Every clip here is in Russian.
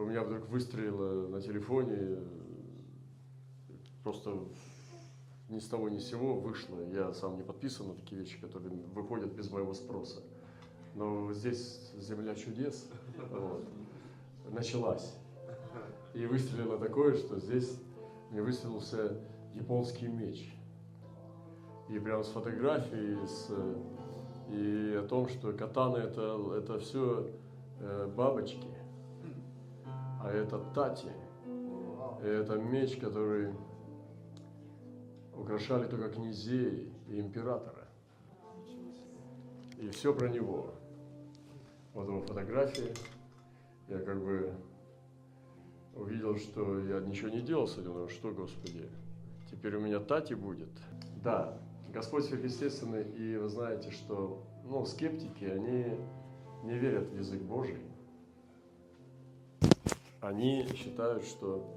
у меня вдруг выстрелило на телефоне, просто ни с того ни с сего вышло. Я сам не подписан на такие вещи, которые выходят без моего спроса. Но здесь земля чудес вот, началась. И выстрелило такое, что здесь мне выстрелился японский меч. И прямо с фотографией, с, и о том, что катаны это, это все э, бабочки, а это тати. И это меч, который украшали только князей и императора. И все про него. Вот его фотографии. Я как бы увидел, что я ничего не делал с этим, но что, Господи, теперь у меня тати будет. Да, Господь сверхъестественный, и вы знаете, что ну, скептики, они не верят в язык Божий. Они считают, что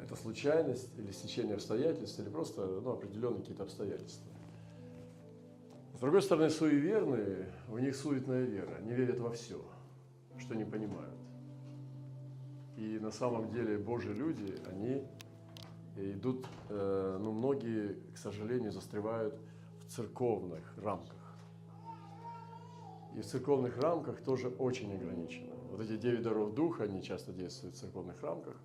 это случайность или стечение обстоятельств, или просто ну, определенные какие-то обстоятельства. С другой стороны, суеверные, у них суетная вера, они верят во все, что не понимают. И на самом деле Божьи люди, они идут, э, ну, многие, к сожалению, застревают в церковных рамках. И в церковных рамках тоже очень ограничено. Вот эти девять даров Духа, они часто действуют в церковных рамках,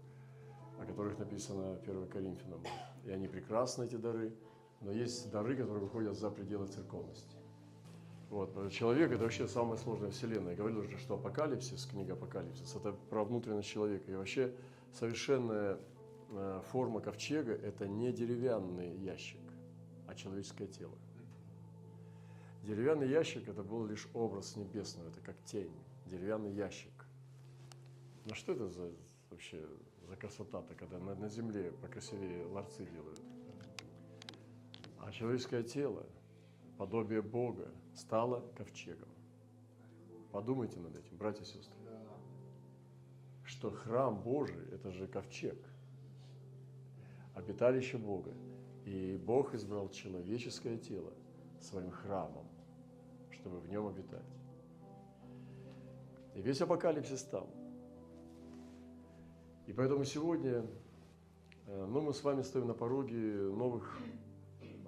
о которых написано 1 Коринфянам. И они прекрасны, эти дары, но есть дары, которые выходят за пределы церковности. Вот. Человек – это вообще самая сложная вселенная. Я говорил уже, что апокалипсис, книга апокалипсис – это про внутренность человека. И вообще совершенная э, форма ковчега – это не деревянный ящик, а человеческое тело. Деревянный ящик – это был лишь образ небесного, это как тень, деревянный ящик. Ну что это за вообще за красота-то, когда на, на земле покрасивее ларцы делают? А человеческое тело, подобие Бога, стало ковчегом. Подумайте над этим, братья и сестры. Что храм Божий – это же ковчег, обиталище Бога. И Бог избрал человеческое тело своим храмом, чтобы в нем обитать. И весь апокалипсис там. И поэтому сегодня э, ну, мы с вами стоим на пороге новых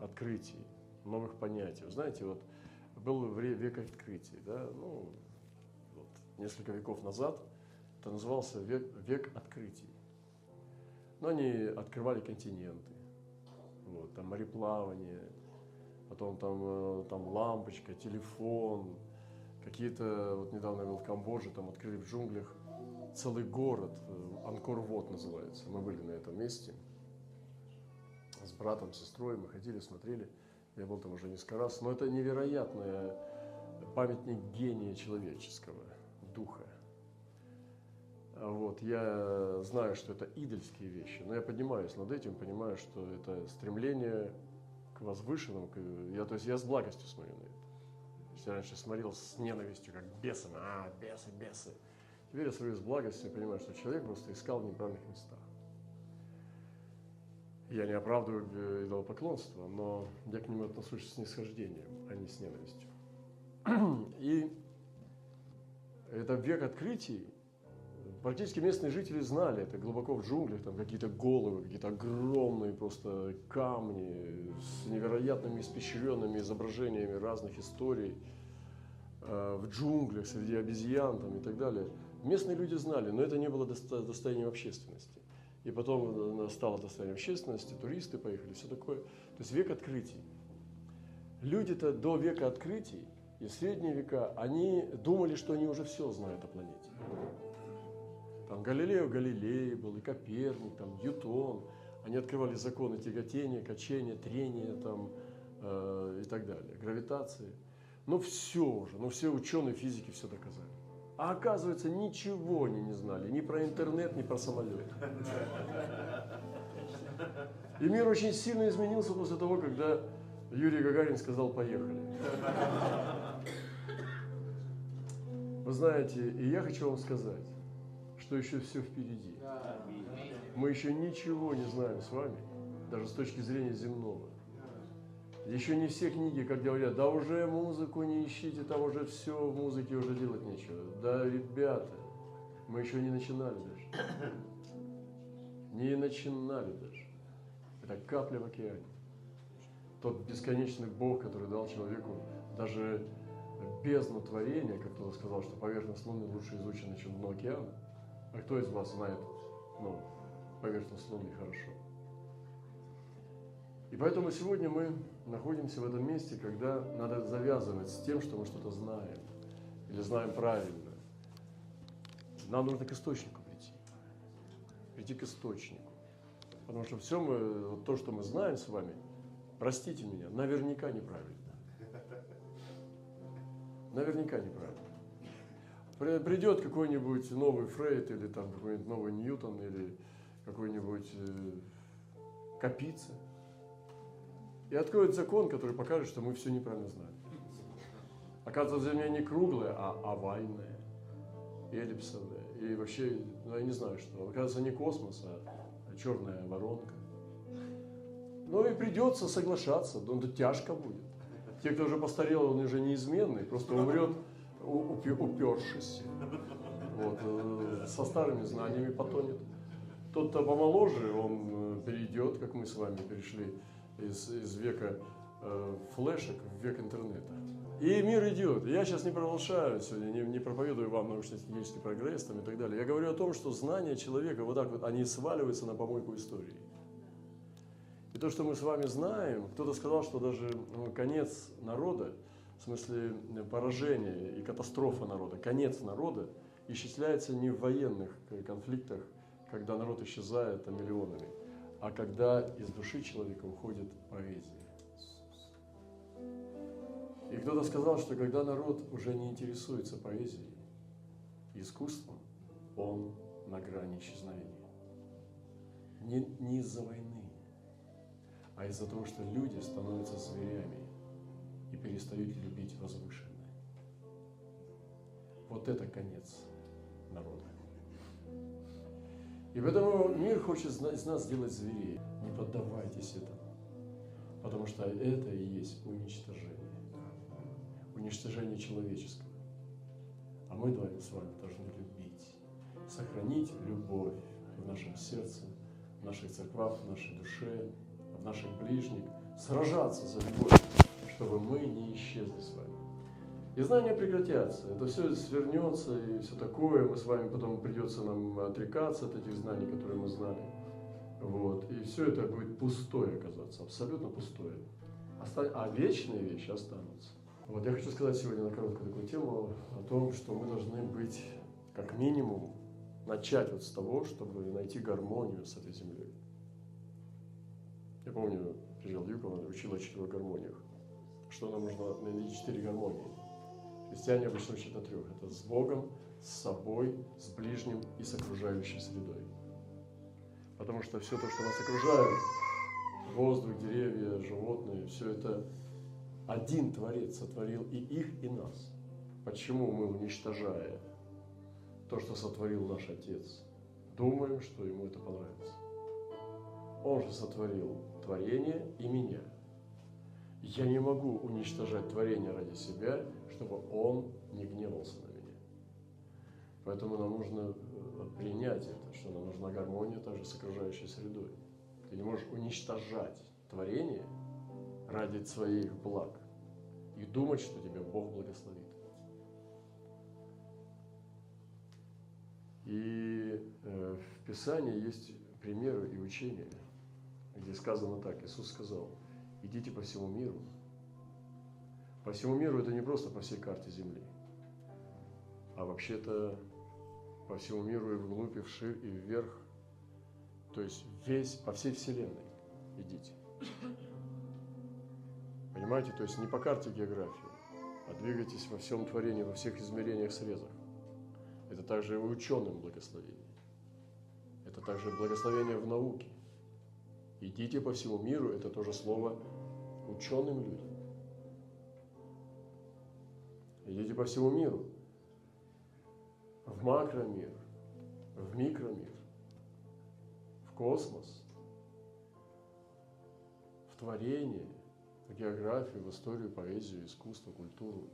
открытий, новых понятий. Вы знаете, вот был век открытий, да, ну, вот, несколько веков назад это назывался век, век открытий. Но они открывали континенты, вот, там мореплавание, потом там, э, там лампочка, телефон, какие-то, вот недавно я был в Камбодже, там открыли в джунглях целый город, э, Анкор-Вот называется, мы были на этом месте, с братом, сестрой, мы ходили, смотрели, я был там уже несколько раз, но это невероятный памятник гения человеческого, духа. Вот, я знаю, что это идольские вещи, но я поднимаюсь над этим, понимаю, что это стремление к возвышенному, я, то есть я с благостью смотрю на это. Я раньше смотрел с ненавистью, как бесы, а, бесы, бесы. Теперь я смотрю с благостью, понимаю, что человек просто искал в неправильных местах. Я не оправдываю э, идолопоклонство, но я к нему отношусь с нисхождением, а не с ненавистью. И это век открытий. Практически местные жители знали это глубоко в джунглях, там какие-то головы, какие-то огромные просто камни с невероятными испещренными изображениями разных историй в джунглях, среди обезьян там, и так далее. Местные люди знали, но это не было достоянием общественности. И потом стало достоянием общественности, туристы поехали, все такое. То есть век открытий. Люди-то до века открытий и средние века, они думали, что они уже все знают о планете. Там Галилео Галилей был, и Коперник, там Ньютон. Они открывали законы тяготения, качения, трения там, э, и так далее, гравитации. Но все уже, но все ученые физики все доказали. А оказывается, ничего они не знали, ни про интернет, ни про самолет. И мир очень сильно изменился после того, когда Юрий Гагарин сказал «поехали». Вы знаете, и я хочу вам сказать, что еще все впереди. Мы еще ничего не знаем с вами, даже с точки зрения земного. Еще не все книги, как говорят, да уже музыку не ищите, там уже все в музыке уже делать нечего. Да, ребята, Мы еще не начинали даже. Не начинали даже. Это капля в океане. Тот бесконечный Бог, который дал человеку даже бездну творения, как кто-то сказал, что поверхность Луны лучше изучена, чем дно океана. А кто из вас знает ну, поверхность Луны хорошо? И поэтому сегодня мы находимся в этом месте, когда надо завязывать с тем, что мы что-то знаем или знаем правильно. Нам нужно к источнику прийти. Прийти к источнику. Потому что все мы, вот то, что мы знаем с вами, простите меня, наверняка неправильно. Наверняка неправильно. Придет какой-нибудь новый Фрейд или там какой-нибудь новый Ньютон или какой-нибудь э, Капица и откроет закон, который покажет, что мы все неправильно знаем. Оказывается, Земля не круглая, а овальная, эллипсовая. И вообще, ну я не знаю что. Оказывается, не космос, а черная воронка. Ну и придется соглашаться, но это тяжко будет. Те, кто уже постарел, он уже неизменный, просто умрет, упершись. Вот, э, со старыми знаниями потонет. Тот, кто помоложе, он э, перейдет, как мы с вами перешли из, из века э, флешек в век интернета. И мир идет. Я сейчас не проволшаю сегодня, не, не проповедую вам научно-технический прогресс там, и так далее. Я говорю о том, что знания человека вот так вот, они сваливаются на помойку истории. И то, что мы с вами знаем, кто-то сказал, что даже ну, конец народа, в смысле э, поражение и катастрофа народа, конец народа исчисляется не в военных конфликтах, когда народ исчезает там, миллионами, а когда из души человека уходит поэзия. И кто-то сказал, что когда народ уже не интересуется поэзией, искусством, он на грани исчезновения. Не, не из-за войны, а из-за того, что люди становятся зверями и перестают любить возвышенное. Вот это конец народа. И поэтому мир хочет из нас сделать зверей. Не поддавайтесь этому. Потому что это и есть уничтожение. Уничтожение человеческого. А мы с вами должны любить. Сохранить любовь в нашем сердце, в наших церквах, в нашей душе, в наших ближних. Сражаться за любовь, чтобы мы не исчезли с вами. И знания прекратятся, это все свернется и все такое, мы с вами потом придется нам отрекаться от этих знаний, которые мы знали. Вот. И все это будет пустое оказаться, абсолютно пустое. А вечные вещи останутся. Вот я хочу сказать сегодня на короткую такую тему о том, что мы должны быть, как минимум, начать вот с того, чтобы найти гармонию с этой землей. Я помню, приезжал Юков, учил о четырех гармониях. Что нам нужно найти четыре гармонии. Христиане обычно учат о трех. Это с Богом, с собой, с ближним и с окружающей средой. Потому что все то, что нас окружает, воздух, деревья, животные, все это один Творец сотворил и их, и нас. Почему мы, уничтожая то, что сотворил наш Отец, думаем, что ему это понравится? Он же сотворил творение и меня. Я не могу уничтожать творение ради себя чтобы он не гневался на меня. Поэтому нам нужно э, принять это, что нам нужна гармония также с окружающей средой. Ты не можешь уничтожать творение ради своих благ и думать, что тебя Бог благословит. И э, в Писании есть примеры и учения, где сказано так, Иисус сказал, идите по всему миру, по всему миру это не просто по всей карте Земли, а вообще-то по всему миру и вглубь, и вширь, и вверх. То есть весь, по всей Вселенной идите. Понимаете? То есть не по карте географии, а двигайтесь во всем творении, во всех измерениях, срезах. Это также и ученым благословение. Это также благословение в науке. Идите по всему миру, это тоже слово ученым людям. Идите по всему миру. В макромир, в микромир, в космос, в творение, в географию, в историю, поэзию, искусство, культуру,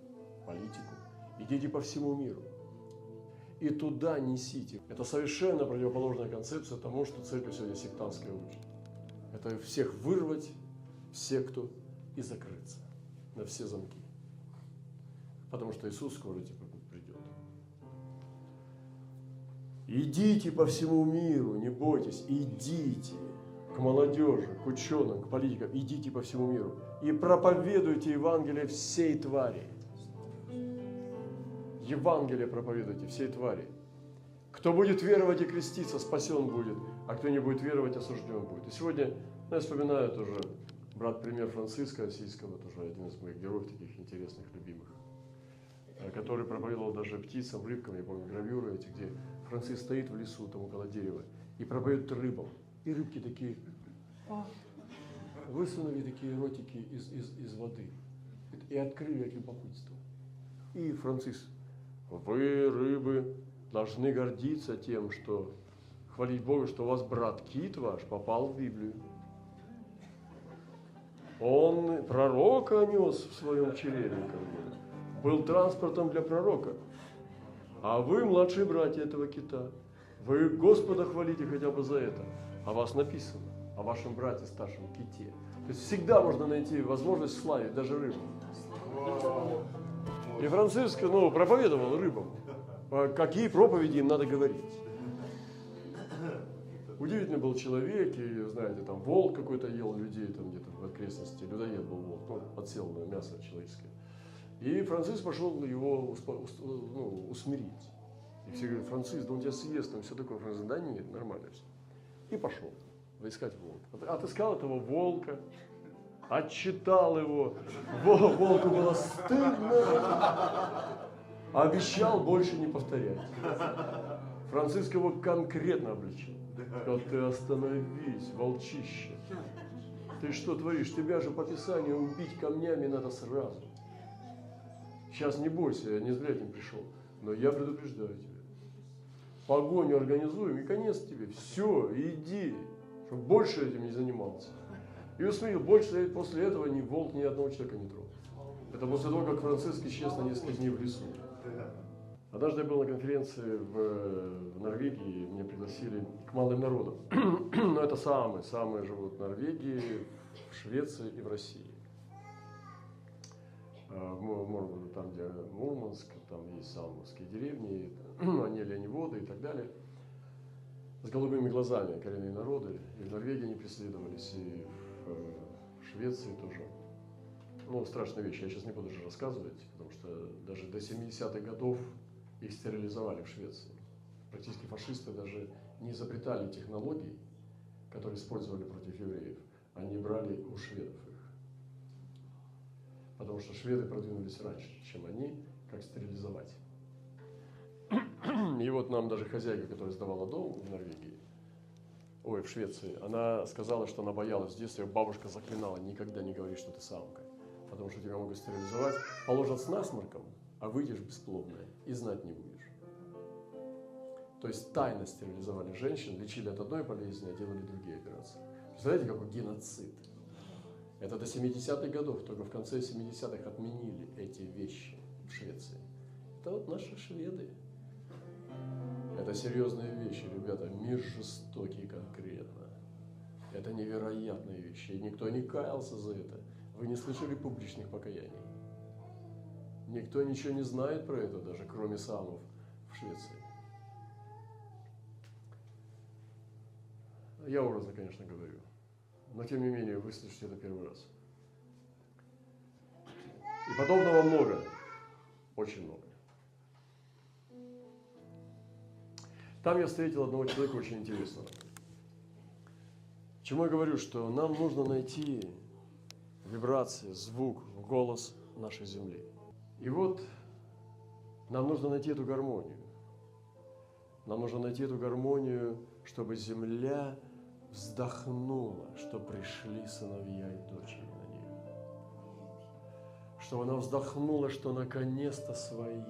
политику. Идите по всему миру. и туда несите. Это совершенно противоположная концепция тому, что церковь сегодня сектантская учит. Это всех вырвать, в секту и закрыться на все замки. Потому что Иисус скоро типа придет. Идите по всему миру, не бойтесь, идите к молодежи, к ученым, к политикам, идите по всему миру и проповедуйте Евангелие всей твари. Евангелие проповедуйте всей твари. Кто будет веровать и креститься, спасен будет, а кто не будет веровать, осужден будет. И сегодня, ну, я вспоминаю тоже брат пример Франциска Осийского, тоже один из моих героев, таких интересных, любимых, который проповедовал даже птицам, рыбкам, я помню, гравюры эти, где Франциск стоит в лесу, там около дерева, и проповедует рыбам. И рыбки такие, высунули такие ротики из, из, из воды и открыли от любопытства. И Франциск вы, рыбы, должны гордиться тем, что хвалить Бога, что у вас брат Кит ваш попал в Библию. Он пророка нес в своем чреве, был транспортом для пророка. А вы, младшие братья этого кита, вы Господа хвалите хотя бы за это. А вас написано, о вашем брате старшем ките. То есть всегда можно найти возможность славить даже рыбу. И Франциск ну, проповедовал рыбам, какие проповеди им надо говорить. Удивительный был человек, и, знаете, там волк какой-то ел людей там где-то в окрестности, людоед был волк, ну, подсел на мясо человеческое. И Франциск пошел его ну, усмирить. И все говорят, Франциск, да он тебя съест, там все такое. Франциск, да нет, нормально все. И пошел искать волка. Отыскал этого волка, отчитал его. Волку было стыдно. Обещал больше не повторять. Франциск его конкретно обличил. Сказал, ты остановись, волчище. Ты что творишь? Тебя же по Писанию убить камнями надо сразу. Сейчас не бойся, я не зря этим пришел. Но я предупреждаю тебя. Погоню организуем и конец тебе. Все, иди, чтобы больше этим не занимался. И усмирил, больше после этого ни волк ни одного человека не трогал. Это после того, как Франциск исчез на несколько дней в лесу. Однажды я был на конференции в, в Норвегии, меня пригласили к малым народам. Но это самые, самые живут в Норвегии, в Швеции и в России. А, в, там, где Мурманск, там есть салмовские деревни, они оленеводы и так далее. С голубыми глазами коренные народы. И в Норвегии они преследовались, и в Швеции тоже. Ну, страшная вещь, я сейчас не буду же рассказывать, потому что даже до 70-х годов их стерилизовали в Швеции. Практически фашисты даже не изобретали технологий, которые использовали против евреев. Они брали у шведов. Потому что шведы продвинулись раньше, чем они, как стерилизовать. И вот нам даже хозяйка, которая сдавала дом в Норвегии, ой, в Швеции, она сказала, что она боялась в детстве, бабушка заклинала, никогда не говори, что ты самка, потому что тебя могут стерилизовать, положат с насморком, а выйдешь бесплодная и знать не будешь. То есть тайно стерилизовали женщин, лечили от одной болезни, а делали другие операции. Представляете, какой геноцид? Это до 70-х годов, только в конце 70-х отменили эти вещи в Швеции. Это вот наши шведы. Это серьезные вещи, ребята. Мир жестокий конкретно. Это невероятные вещи. И никто не каялся за это. Вы не слышали публичных покаяний. Никто ничего не знает про это, даже кроме самов в Швеции. Я образно, конечно, говорю. Но тем не менее, вы слышите это первый раз. И подобного много. Очень много. Там я встретил одного человека очень интересного. Чему я говорю, что нам нужно найти вибрации, звук, голос нашей Земли. И вот нам нужно найти эту гармонию. Нам нужно найти эту гармонию, чтобы Земля вздохнула, что пришли сыновья и дочери на нее. Чтобы она вздохнула, что наконец-то свои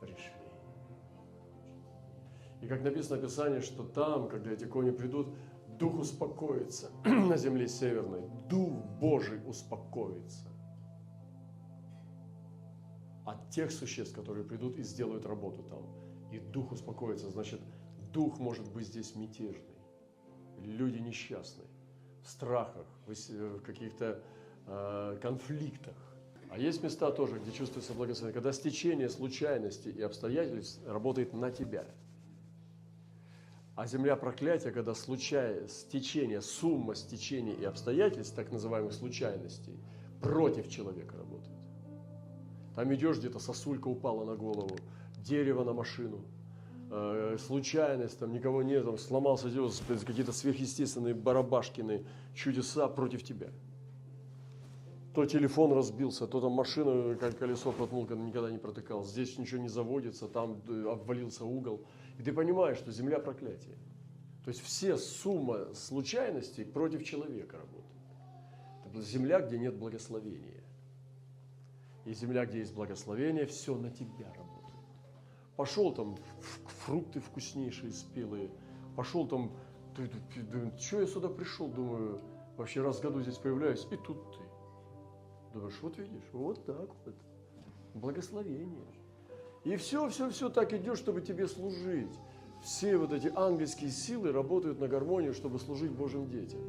пришли. И как написано в Писании, что там, когда эти кони придут, Дух успокоится на земле северной. Дух Божий успокоится от тех существ, которые придут и сделают работу там. и дух успокоится, значит, дух может быть здесь мятежный. Люди несчастные, в страхах, в каких-то э, конфликтах. А есть места тоже, где чувствуется благословение, когда стечение случайностей и обстоятельств работает на тебя. А земля проклятия, когда случай, стечение, сумма стечений и обстоятельств, так называемых случайностей, против человека работает. Там идешь где-то, сосулька упала на голову, дерево на машину, э, случайность, там никого нет, там сломался какие-то сверхъестественные барабашкины, чудеса против тебя – то телефон разбился, то там машина, как колесо проткнул, когда никогда не протыкал. Здесь ничего не заводится, там э, обвалился угол. И ты понимаешь, что земля проклятие. То есть все сумма случайностей против человека работает. Это земля, где нет благословения. И земля, где есть благословение, все на тебя работает. Пошел там фрукты вкуснейшие, спелые. Пошел там, что я сюда пришел, думаю, вообще раз в году здесь появляюсь, и тут ты. Думаешь, вот видишь, вот так вот. Благословение. И все, все, все так идет, чтобы тебе служить. Все вот эти ангельские силы работают на гармонию, чтобы служить Божьим детям.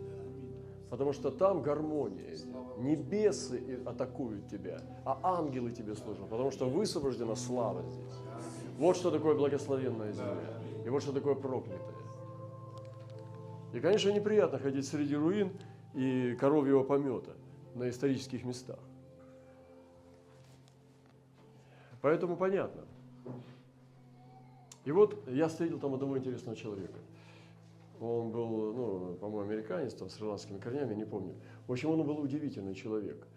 Потому что там гармония. Небесы атакуют тебя, а ангелы тебе служат. Потому что высвобождена слава здесь. Вот что такое благословенная земля. И вот что такое проклятая. И, конечно, неприятно ходить среди руин и коровьего помета на исторических местах. Поэтому понятно. И вот я встретил там одного интересного человека. Он был, ну, по-моему, американец, там, с ирландскими корнями, не помню. В общем, он был удивительный человек.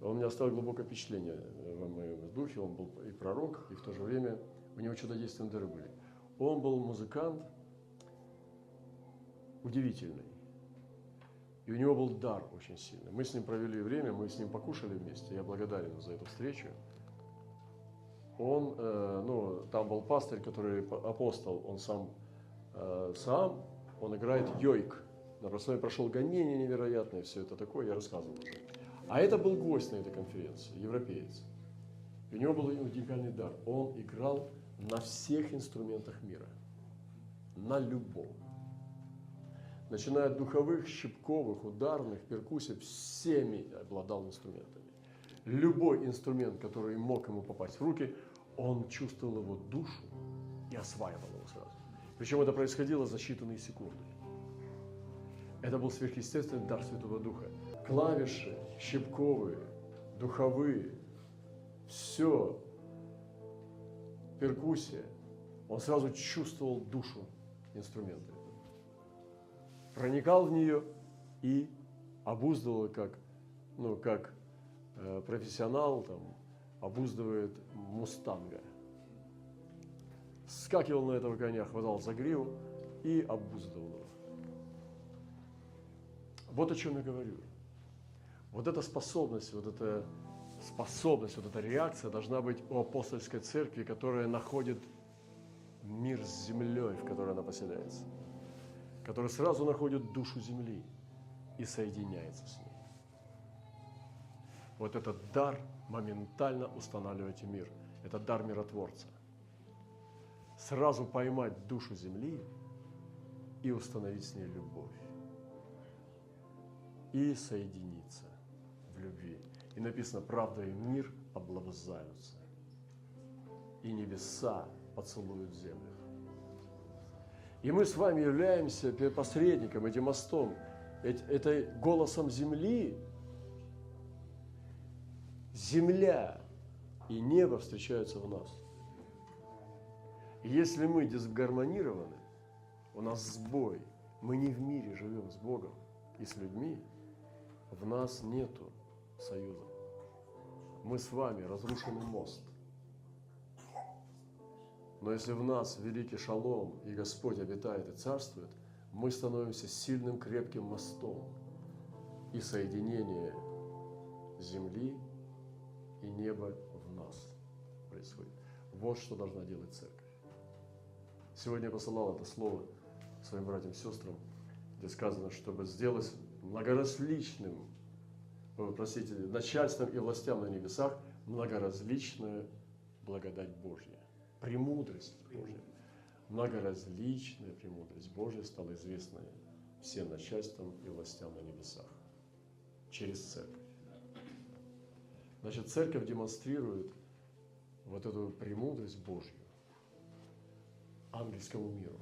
Он мне оставил глубокое впечатление в моем духе. Он был и пророк, и в то же время у него чудодейственные дары были. Он был музыкант удивительный. И у него был дар очень сильный. Мы с ним провели время, мы с ним покушали вместе. Я благодарен за эту встречу. Он, э, ну, там был пастырь, который апостол, он сам, э, сам, он играет йойк. На прославе прошел гонение невероятное, все это такое, я рассказывал уже. А это был гость на этой конференции, европеец. И у него был уникальный дар. Он играл на всех инструментах мира. На любом начиная от духовых, щипковых, ударных, перкуссий, всеми обладал инструментами. Любой инструмент, который мог ему попасть в руки, он чувствовал его душу и осваивал его сразу. Причем это происходило за считанные секунды. Это был сверхъестественный дар Святого Духа. Клавиши, щипковые, духовые, все, перкуссия. Он сразу чувствовал душу инструмента проникал в нее и обуздывал как, ну, как э, профессионал там, обуздывает мустанга. Скакивал на этого коня, хватал за гриву и обуздывал его. Вот о чем я говорю. Вот эта способность, вот эта способность, вот эта реакция должна быть у апостольской церкви, которая находит мир с землей, в которой она поселяется который сразу находит душу земли и соединяется с ней. Вот этот дар моментально устанавливает мир. Это дар миротворца. Сразу поймать душу земли и установить с ней любовь. И соединиться в любви. И написано, правда и мир облобзаются. И небеса поцелуют землю. И мы с вами являемся посредником, этим мостом, это голосом земли. Земля и небо встречаются в нас. И если мы дисгармонированы, у нас сбой, мы не в мире живем с Богом и с людьми, в нас нету союза. Мы с вами разрушенный мост – но если в нас великий шалом, и Господь обитает и царствует, мы становимся сильным, крепким мостом. И соединение земли и неба в нас происходит. Вот что должна делать церковь. Сегодня я посылал это слово своим братьям и сестрам, где сказано, чтобы сделать многоразличным, простите, начальством и властям на небесах многоразличную благодать Божья премудрость Божья. многоразличная премудрость Божья стала известна всем начальствам и властям на небесах через церковь. Значит, церковь демонстрирует вот эту премудрость Божью ангельскому миру.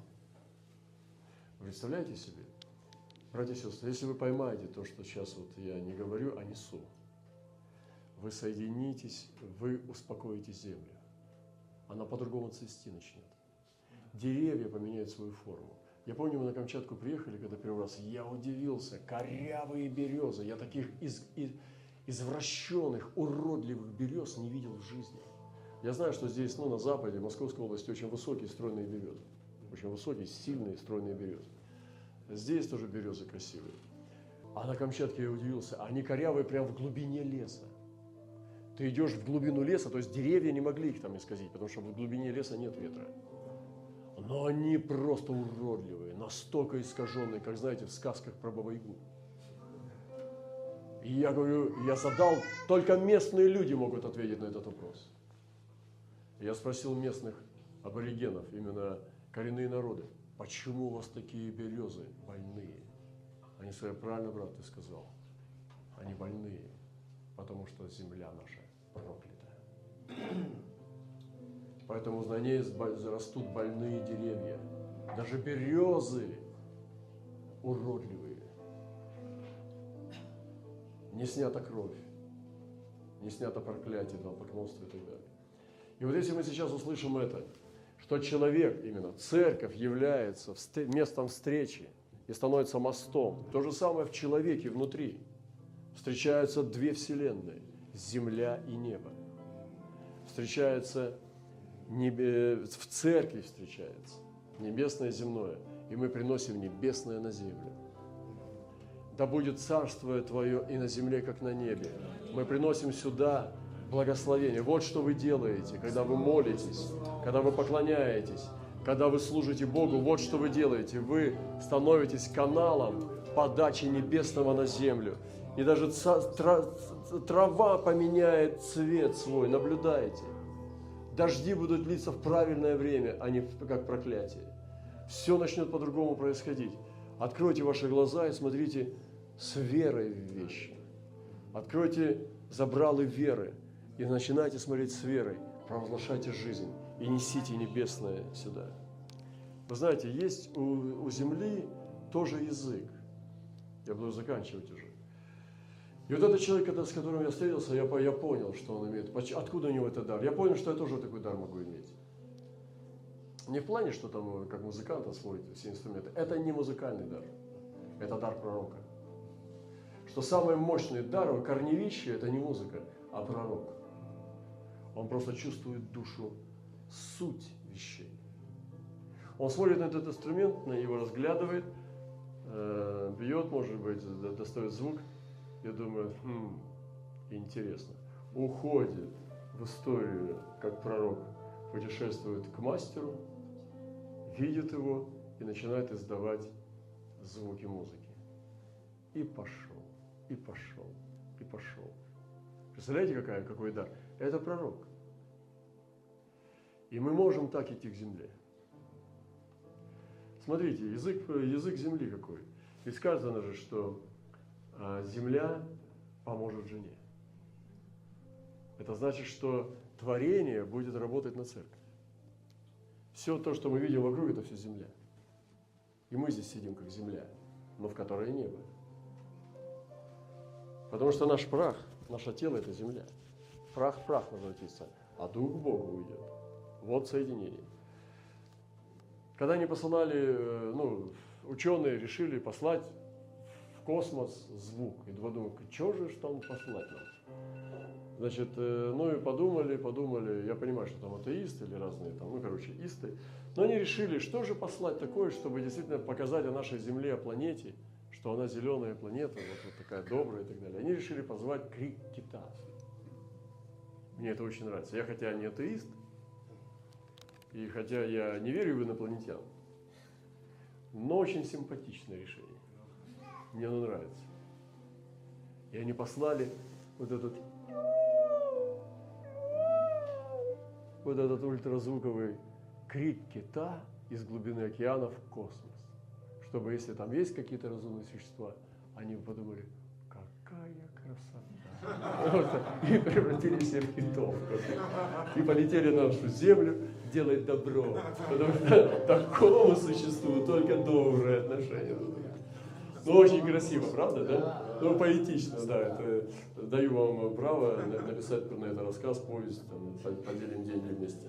представляете себе? Братья и сестры, если вы поймаете то, что сейчас вот я не говорю, а несу, вы соединитесь, вы успокоите землю. Она по-другому цвести начнет. Деревья поменяют свою форму. Я помню, мы на Камчатку приехали, когда первый раз, я удивился, корявые березы, я таких из, из, извращенных, уродливых берез не видел в жизни. Я знаю, что здесь, ну, на западе, в Московской области, очень высокие стройные березы. Очень высокие, сильные, стройные березы. Здесь тоже березы красивые. А на Камчатке я удивился, они корявые прямо в глубине леса. Ты идешь в глубину леса, то есть деревья не могли их там исказить, потому что в глубине леса нет ветра. Но они просто уродливые, настолько искаженные, как знаете, в сказках про Бабайгу. И я говорю, я задал, только местные люди могут ответить на этот вопрос. Я спросил местных аборигенов, именно коренные народы, почему у вас такие березы больные? Они сказали, правильно, брат, ты сказал, они больные, потому что земля наша проклята. Поэтому на ней растут больные деревья. Даже березы уродливые. Не снята кровь, не снято проклятие, поклонство и так далее. И вот если мы сейчас услышим это, что человек, именно церковь, является местом встречи и становится мостом, то же самое в человеке внутри. Встречаются две вселенные – земля и небо. Встречается в церкви встречается небесное и земное, и мы приносим небесное на землю. Да будет царство Твое и на земле, как на небе. Мы приносим сюда благословение. Вот что вы делаете, когда вы молитесь, когда вы поклоняетесь, когда вы служите Богу. Вот что вы делаете. Вы становитесь каналом подачи небесного на землю. И даже трава поменяет цвет свой. Наблюдайте. Дожди будут литься в правильное время, а не как проклятие. Все начнет по-другому происходить. Откройте ваши глаза и смотрите с верой в вещи. Откройте забралы веры и начинайте смотреть с верой. Провозглашайте жизнь и несите небесное сюда. Вы знаете, есть у, у земли тоже язык. Я буду заканчивать уже. И вот этот человек, с которым я встретился, я, я понял, что он имеет. Откуда у него этот дар? Я понял, что я тоже такой дар могу иметь. Не в плане, что там как музыкант освоить все инструменты. Это не музыкальный дар. Это дар пророка. Что самый мощный дар, корневище, это не музыка, а пророк. Он просто чувствует душу, суть вещей. Он смотрит на этот инструмент, на него разглядывает, э, бьет, может быть, достает звук – я думаю, хм, интересно, уходит в историю, как пророк путешествует к мастеру, видит его и начинает издавать звуки музыки. И пошел, и пошел, и пошел. Представляете, какая, какой дар? Это пророк. И мы можем так идти к земле. Смотрите, язык, язык земли какой. И сказано же, что а земля поможет жене. Это значит, что творение будет работать на церковь. Все то, что мы видим вокруг, это все земля. И мы здесь сидим, как земля, но в которой небо. Потому что наш прах, наше тело – это земля. Прах в прах возвратится, а дух к Богу уйдет. Вот соединение. Когда они посылали, э, ну, ученые решили послать космос звук. И два думаю, что же там послать нам? Значит, э, ну и подумали, подумали, я понимаю, что там атеисты или разные там, ну, короче, исты. Но они решили, что же послать такое, чтобы действительно показать о нашей Земле, о планете, что она зеленая планета, вот, вот такая добрая и так далее. Они решили позвать крик кита. Мне это очень нравится. Я хотя не атеист, и хотя я не верю в инопланетян, но очень симпатичное решение. Мне оно нравится. И они послали вот этот вот этот ультразвуковый крик кита, из глубины океанов в космос. Чтобы, если там есть какие-то разумные существа, они подумали, какая красота. И превратились в китов. И полетели на нашу землю делать добро. Потому что такому существу только доброе отношение. Ну, очень красиво, правда, да? Ну, поэтично, да. Это, даю вам право написать на это рассказ, повесть, там, поделим деньги вместе.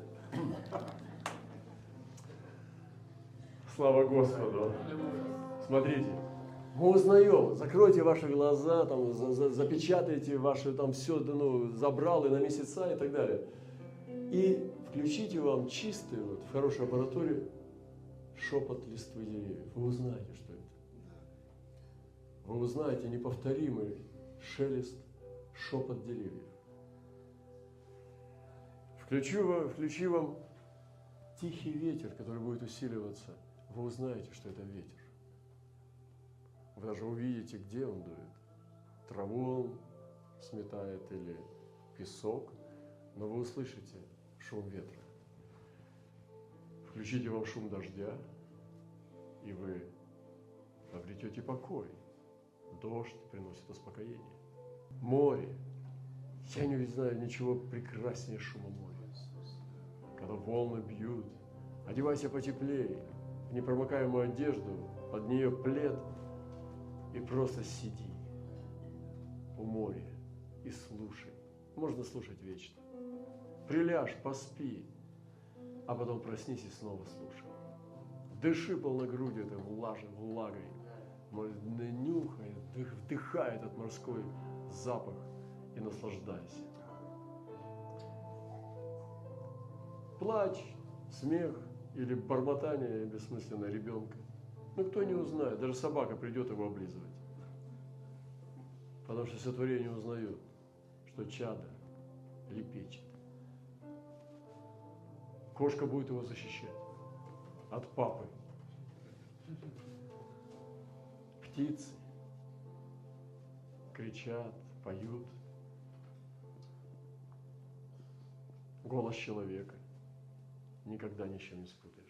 Слава Господу. Смотрите. Мы узнаем, закройте ваши глаза, там, за, за, запечатайте ваши там все, ну, забралы на месяца и так далее. И включите вам чистый, вот, в хорошей аппаратуре, шепот листвы деревьев. Вы узнаете, что это. Вы узнаете неповторимый шелест, шепот деревьев. Включу вам, включу вам тихий ветер, который будет усиливаться. Вы узнаете, что это ветер. Вы даже увидите, где он дует. Траву он сметает или песок, но вы услышите шум ветра. Включите вам шум дождя, и вы обретете покой. Дождь приносит успокоение. Море. Я не знаю ничего прекраснее шума моря. Когда волны бьют, одевайся потеплее, в непромокаемую одежду, под нее плед – и просто сиди у моря и слушай. Можно слушать вечно. Приляжь, поспи, а потом проснись и снова слушай. Дыши полногрудью этой влажей, влагой. Нюхай, вдыхай этот морской запах и наслаждайся. Плач, смех или бормотание бессмысленного ребенка ну, кто не узнает, даже собака придет его облизывать. Потому что все творение узнает, что чадо лепечет. Кошка будет его защищать от папы. Птицы кричат, поют. Голос человека никогда ни с чем не спутаешь.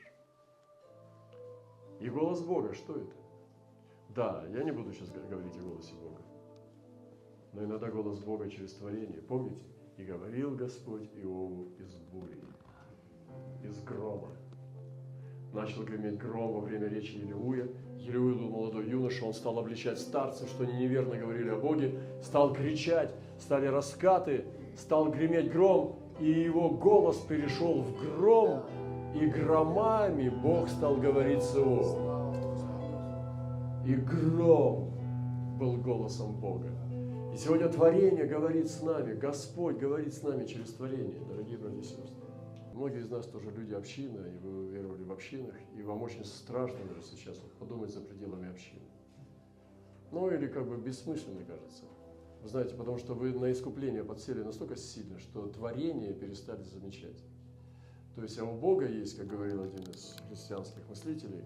И голос Бога, что это? Да, я не буду сейчас говорить о голосе Бога. Но иногда голос Бога через творение. Помните? И говорил Господь Иову из бури, из грома. Начал греметь гром во время речи Елеуя. Елеуя был молодой юноша, он стал обличать старцев, что они неверно говорили о Боге, стал кричать, стали раскаты, стал греметь гром, и его голос перешел в гром, и громами Бог стал говорить с Иовом. И гром был голосом Бога. И сегодня творение говорит с нами, Господь говорит с нами через творение, дорогие братья и сестры. Многие из нас тоже люди общины, и вы веровали в общинах, и вам очень страшно даже сейчас подумать за пределами общины. Ну или как бы бессмысленно кажется. Вы знаете, потому что вы на искупление подсели настолько сильно, что творение перестали замечать. То есть а у Бога есть, как говорил один из христианских мыслителей,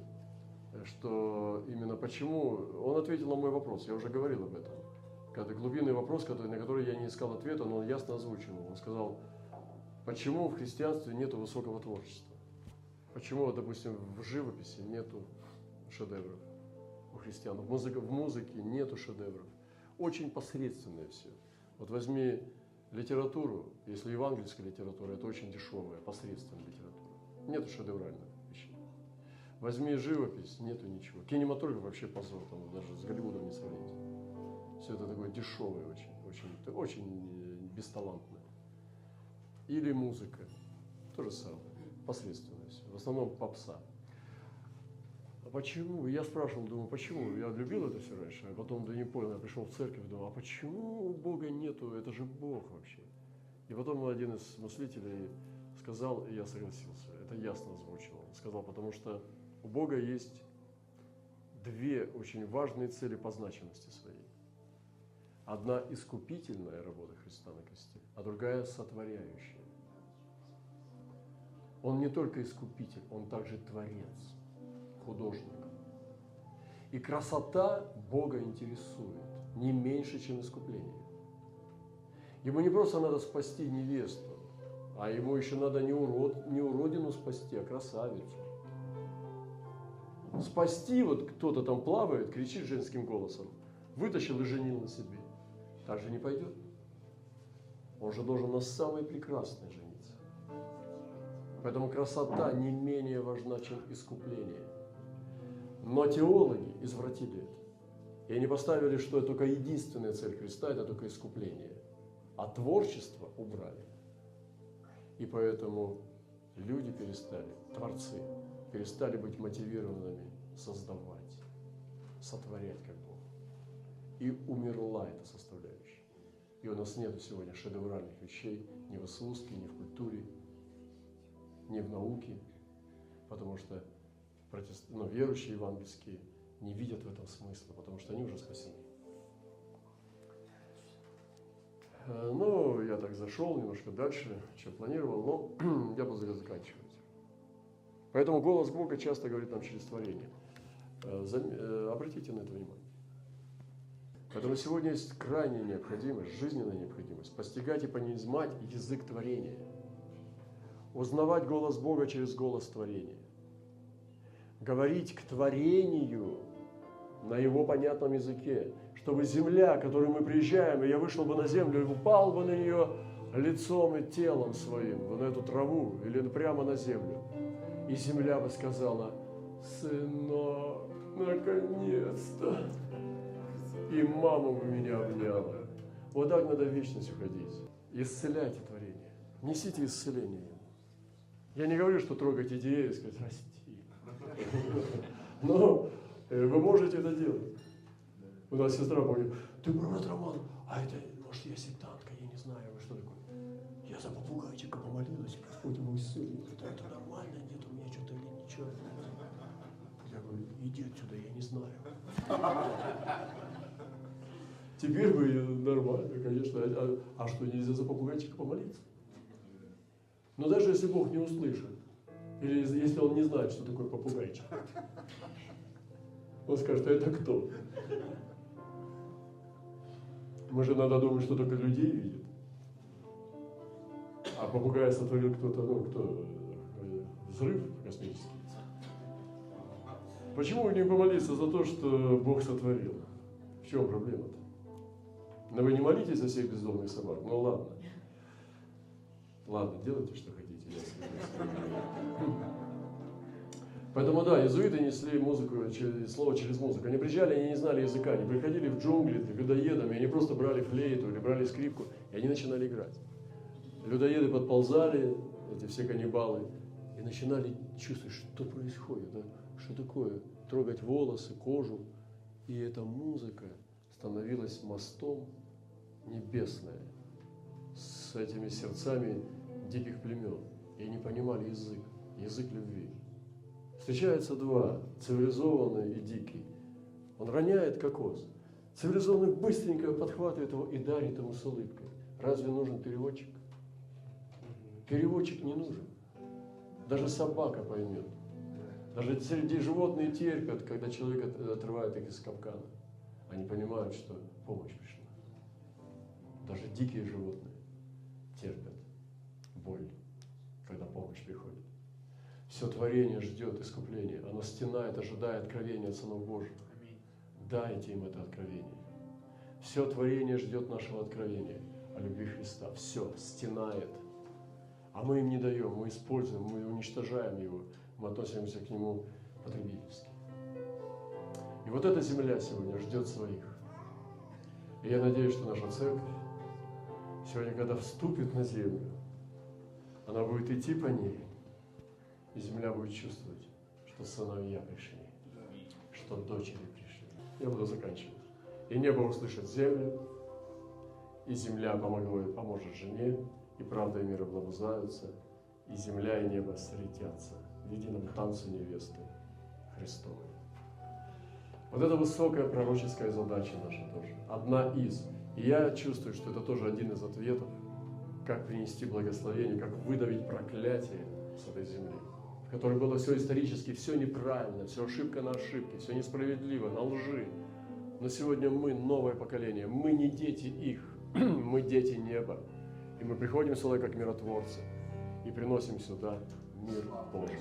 что именно почему, он ответил на мой вопрос, я уже говорил об этом. Это глубинный вопрос, который, на который я не искал ответа, но он ясно озвучил. Он сказал, почему в христианстве нет высокого творчества? Почему, допустим, в живописи нету шедевров у христиан? В музыке, в музыке нету шедевров. Очень посредственное все. Вот возьми литературу, если евангельская литература, это очень дешевая, посредственная литература. Нету шедевральных вещей. Возьми живопись, нету ничего. Кинематограф вообще позор, там даже с Голливудом не сравнить. Все это такое дешевое очень, очень, очень э, бесталантное. Или музыка, то же самое, посредственность. В основном попса. Почему? Я спрашивал, думаю, почему? Я любил это все раньше, а потом да не понял, я пришел в церковь, думал, а почему у Бога нету, это же Бог вообще. И потом один из мыслителей сказал, и я согласился, это ясно озвучил. Он сказал, потому что у Бога есть две очень важные цели по значимости своей. Одна искупительная работа Христа на кресте, а другая сотворяющая. Он не только искупитель, он также творец художник. И красота Бога интересует не меньше, чем искупление. Ему не просто надо спасти невесту, а ему еще надо не, урод, не уродину спасти, а красавицу. спасти, вот кто-то там плавает, кричит женским голосом, вытащил и женил на себе. Так же не пойдет. Он же должен на самой прекрасной жениться. Поэтому красота не менее важна, чем искупление. Но теологи извратили это. И они поставили, что это только единственная цель Христа, это только искупление. А творчество убрали. И поэтому люди перестали, творцы, перестали быть мотивированными создавать, сотворять как Бог. И умерла эта составляющая. И у нас нет сегодня шедевральных вещей ни в искусстве, ни в культуре, ни в науке, потому что протест... ну, верующие евангельские не видят в этом смысла, потому что они уже спасены. Э, ну, я так зашел немножко дальше, чем планировал, но я буду заканчивать. Поэтому голос Бога часто говорит нам через творение. Э, э, обратите на это внимание. Поэтому сегодня есть крайняя необходимость, жизненная необходимость постигать и понимать язык творения. Узнавать голос Бога через голос творения. Говорить к творению на его понятном языке, чтобы земля, к которой мы приезжаем, и я вышел бы на землю и упал бы на нее лицом и телом своим, на эту траву или прямо на землю. И земля бы сказала, сынок, наконец-то. И мама бы меня обняла. Вот так надо в вечность уходить. Исцеляйте творение. Несите исцеление. Я не говорю, что трогать идею и сказать, расти. Но э, вы можете это делать. У нас сестра говорит, ты брат Роман, а это, может, я сектантка, я не знаю, вы что такое. Я за попугайчика помолилась, Господь его исцелил. Это, это нормально, нет у меня что-то или ничего. Я говорю, иди отсюда, я не знаю. Теперь бы нормально, конечно. А, а что, нельзя за попугайчика помолиться? Но даже если Бог не услышит, или если он не знает, что такое попугайчик, он скажет, а это кто? Мы же надо думать, что только людей видит. А попугая сотворил кто-то, ну, кто, э, взрыв космический. Почему не помолиться за то, что Бог сотворил? В чем проблема-то? Но вы не молитесь за всех бездомных собак? Ну ладно. Ладно, делайте, что хотите. Поэтому да, иезуиты несли музыку, слово через музыку. Они приезжали, они не знали языка, они приходили в джунгли людоедами, они просто брали флейту или брали скрипку, и они начинали играть. Людоеды подползали, эти все каннибалы, и начинали чувствовать, что происходит, да? что такое, трогать волосы, кожу. И эта музыка становилась мостом небесное с этими сердцами диких племен. И они понимали язык, язык любви. Встречаются два, цивилизованный и дикий. Он роняет кокос. Цивилизованный быстренько подхватывает его и дарит ему с улыбкой. Разве нужен переводчик? Переводчик не нужен. Даже собака поймет. Даже среди животных терпят, когда человек отрывает их из капкана. Они понимают, что помощь пришла. Даже дикие животные терпят боль, когда помощь приходит. Все творение ждет искупления. Оно стенает, ожидая откровения от сынов Божьих. Дайте им это откровение. Все творение ждет нашего откровения о любви Христа. Все стенает. А мы им не даем, мы используем, мы уничтожаем его. Мы относимся к нему потребительски. И вот эта земля сегодня ждет своих. И я надеюсь, что наша церковь сегодня, когда вступит на землю, она будет идти по ней, и земля будет чувствовать, что сыновья пришли, что дочери пришли. Я буду заканчивать. И небо услышит землю, и земля помогло, поможет жене, и правда и мир облабузаются, и земля и небо встретятся в едином танце невесты Христовой. Вот это высокая пророческая задача наша тоже. Одна из. И я чувствую, что это тоже один из ответов, как принести благословение, как выдавить проклятие с этой земли в которой было все исторически, все неправильно, все ошибка на ошибке, все несправедливо, на лжи. Но сегодня мы новое поколение, мы не дети их, мы дети неба. И мы приходим сюда как миротворцы и приносим сюда мир Божий.